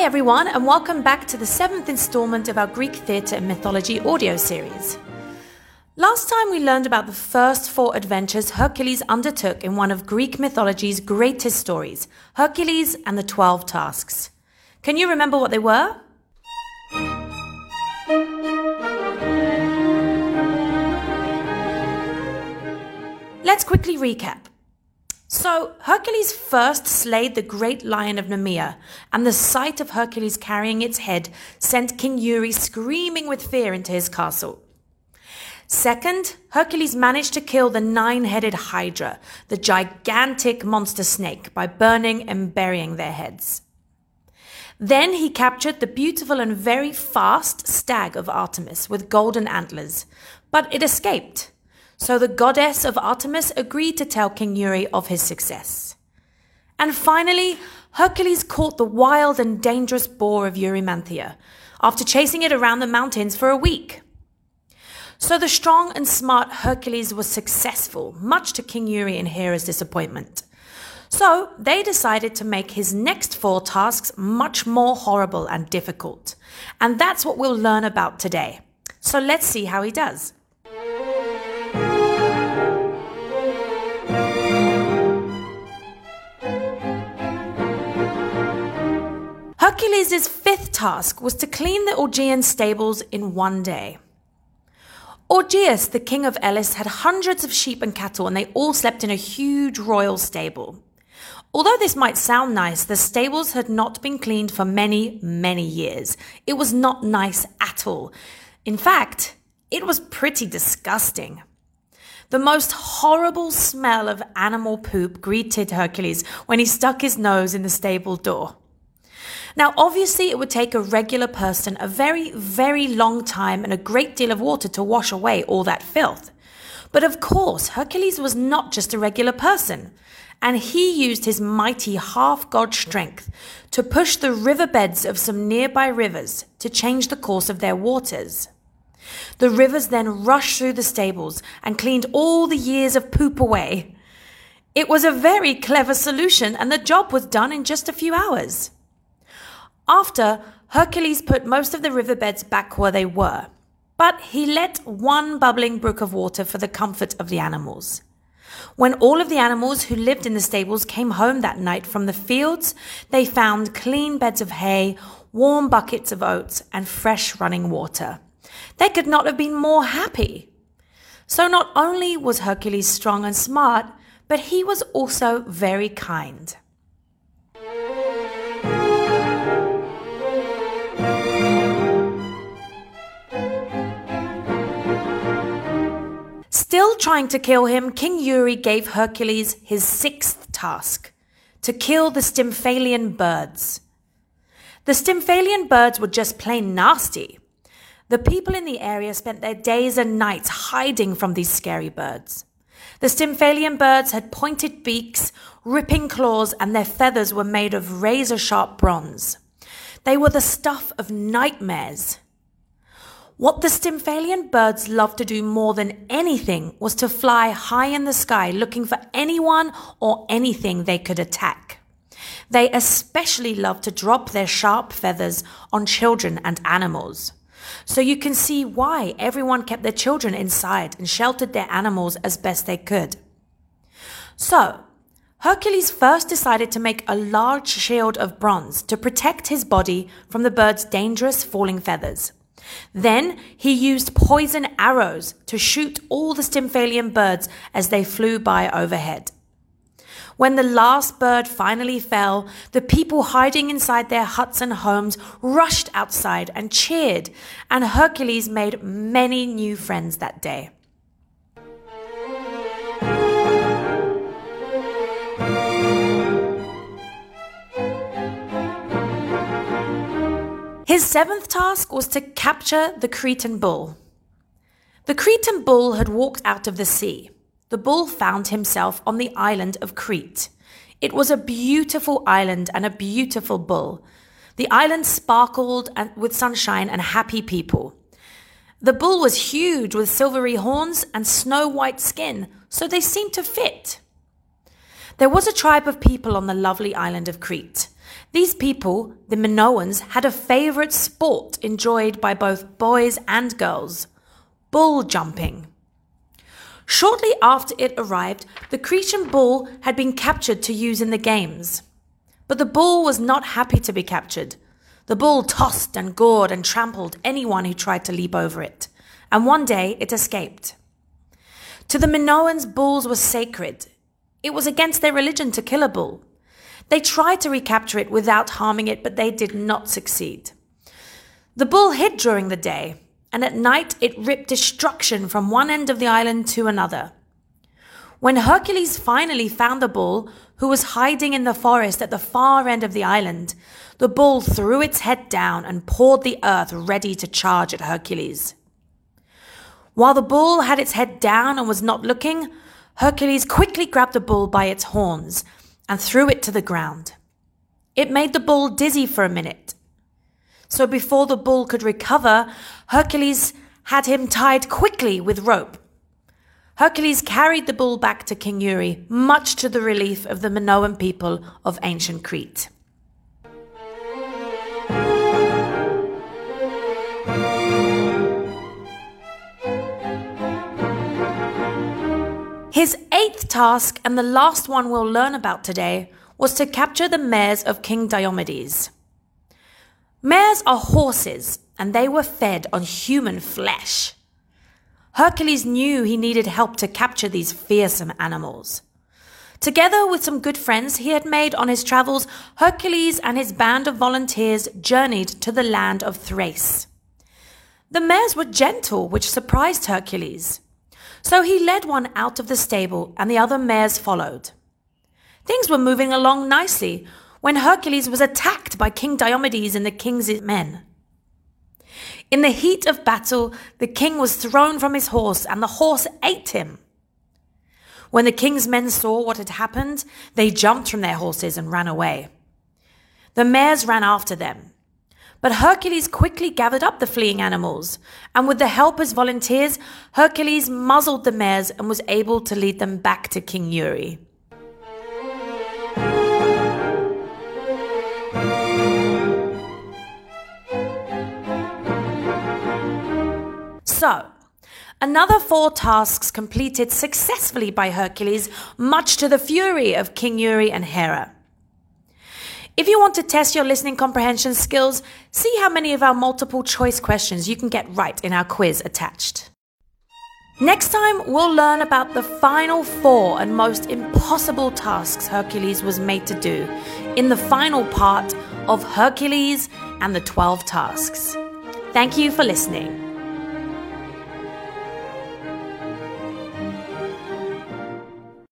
Hi, everyone, and welcome back to the seventh installment of our Greek theatre and mythology audio series. Last time we learned about the first four adventures Hercules undertook in one of Greek mythology's greatest stories Hercules and the Twelve Tasks. Can you remember what they were? Let's quickly recap. So, Hercules first slayed the great lion of Nemea, and the sight of Hercules carrying its head sent King Eury screaming with fear into his castle. Second, Hercules managed to kill the nine headed Hydra, the gigantic monster snake, by burning and burying their heads. Then he captured the beautiful and very fast stag of Artemis with golden antlers, but it escaped so the goddess of Artemis agreed to tell King Eury of his success. And finally, Hercules caught the wild and dangerous boar of Eurymanthia after chasing it around the mountains for a week. So the strong and smart Hercules was successful, much to King Eury and Hera's disappointment. So they decided to make his next four tasks much more horrible and difficult. And that's what we'll learn about today. So let's see how he does. Hercules' fifth task was to clean the Augean stables in one day. Augeas, the king of Elis, had hundreds of sheep and cattle, and they all slept in a huge royal stable. Although this might sound nice, the stables had not been cleaned for many, many years. It was not nice at all. In fact, it was pretty disgusting. The most horrible smell of animal poop greeted Hercules when he stuck his nose in the stable door. Now, obviously, it would take a regular person a very, very long time and a great deal of water to wash away all that filth. But of course, Hercules was not just a regular person, and he used his mighty half god strength to push the riverbeds of some nearby rivers to change the course of their waters. The rivers then rushed through the stables and cleaned all the years of poop away. It was a very clever solution, and the job was done in just a few hours. After, Hercules put most of the riverbeds back where they were, but he let one bubbling brook of water for the comfort of the animals. When all of the animals who lived in the stables came home that night from the fields, they found clean beds of hay, warm buckets of oats, and fresh running water. They could not have been more happy. So not only was Hercules strong and smart, but he was also very kind. Trying to kill him, King Eury gave Hercules his sixth task to kill the Stymphalian birds. The Stymphalian birds were just plain nasty. The people in the area spent their days and nights hiding from these scary birds. The Stymphalian birds had pointed beaks, ripping claws, and their feathers were made of razor sharp bronze. They were the stuff of nightmares. What the Stymphalian birds loved to do more than anything was to fly high in the sky looking for anyone or anything they could attack. They especially loved to drop their sharp feathers on children and animals. So you can see why everyone kept their children inside and sheltered their animals as best they could. So, Hercules first decided to make a large shield of bronze to protect his body from the bird's dangerous falling feathers. Then he used poison arrows to shoot all the Stymphalian birds as they flew by overhead. When the last bird finally fell, the people hiding inside their huts and homes rushed outside and cheered, and Hercules made many new friends that day. His seventh task was to capture the Cretan bull. The Cretan bull had walked out of the sea. The bull found himself on the island of Crete. It was a beautiful island and a beautiful bull. The island sparkled with sunshine and happy people. The bull was huge with silvery horns and snow white skin, so they seemed to fit. There was a tribe of people on the lovely island of Crete. These people, the Minoans, had a favorite sport enjoyed by both boys and girls bull jumping. Shortly after it arrived, the Cretan bull had been captured to use in the games. But the bull was not happy to be captured. The bull tossed and gored and trampled anyone who tried to leap over it, and one day it escaped. To the Minoans, bulls were sacred. It was against their religion to kill a bull. They tried to recapture it without harming it, but they did not succeed. The bull hid during the day, and at night it ripped destruction from one end of the island to another. When Hercules finally found the bull, who was hiding in the forest at the far end of the island, the bull threw its head down and pawed the earth ready to charge at Hercules. While the bull had its head down and was not looking, Hercules quickly grabbed the bull by its horns and threw it to the ground. It made the bull dizzy for a minute. So before the bull could recover, Hercules had him tied quickly with rope. Hercules carried the bull back to King Eury, much to the relief of the Minoan people of ancient Crete. His eighth task, and the last one we'll learn about today, was to capture the mares of King Diomedes. Mares are horses, and they were fed on human flesh. Hercules knew he needed help to capture these fearsome animals. Together with some good friends he had made on his travels, Hercules and his band of volunteers journeyed to the land of Thrace. The mares were gentle, which surprised Hercules. So he led one out of the stable, and the other mares followed. Things were moving along nicely when Hercules was attacked by King Diomedes and the king's men. In the heat of battle, the king was thrown from his horse, and the horse ate him. When the king's men saw what had happened, they jumped from their horses and ran away. The mares ran after them. But Hercules quickly gathered up the fleeing animals, and with the help of his volunteers, Hercules muzzled the mares and was able to lead them back to King Eury. So, another four tasks completed successfully by Hercules, much to the fury of King Eury and Hera. If you want to test your listening comprehension skills, see how many of our multiple choice questions you can get right in our quiz attached. Next time, we'll learn about the final four and most impossible tasks Hercules was made to do in the final part of Hercules and the 12 Tasks. Thank you for listening.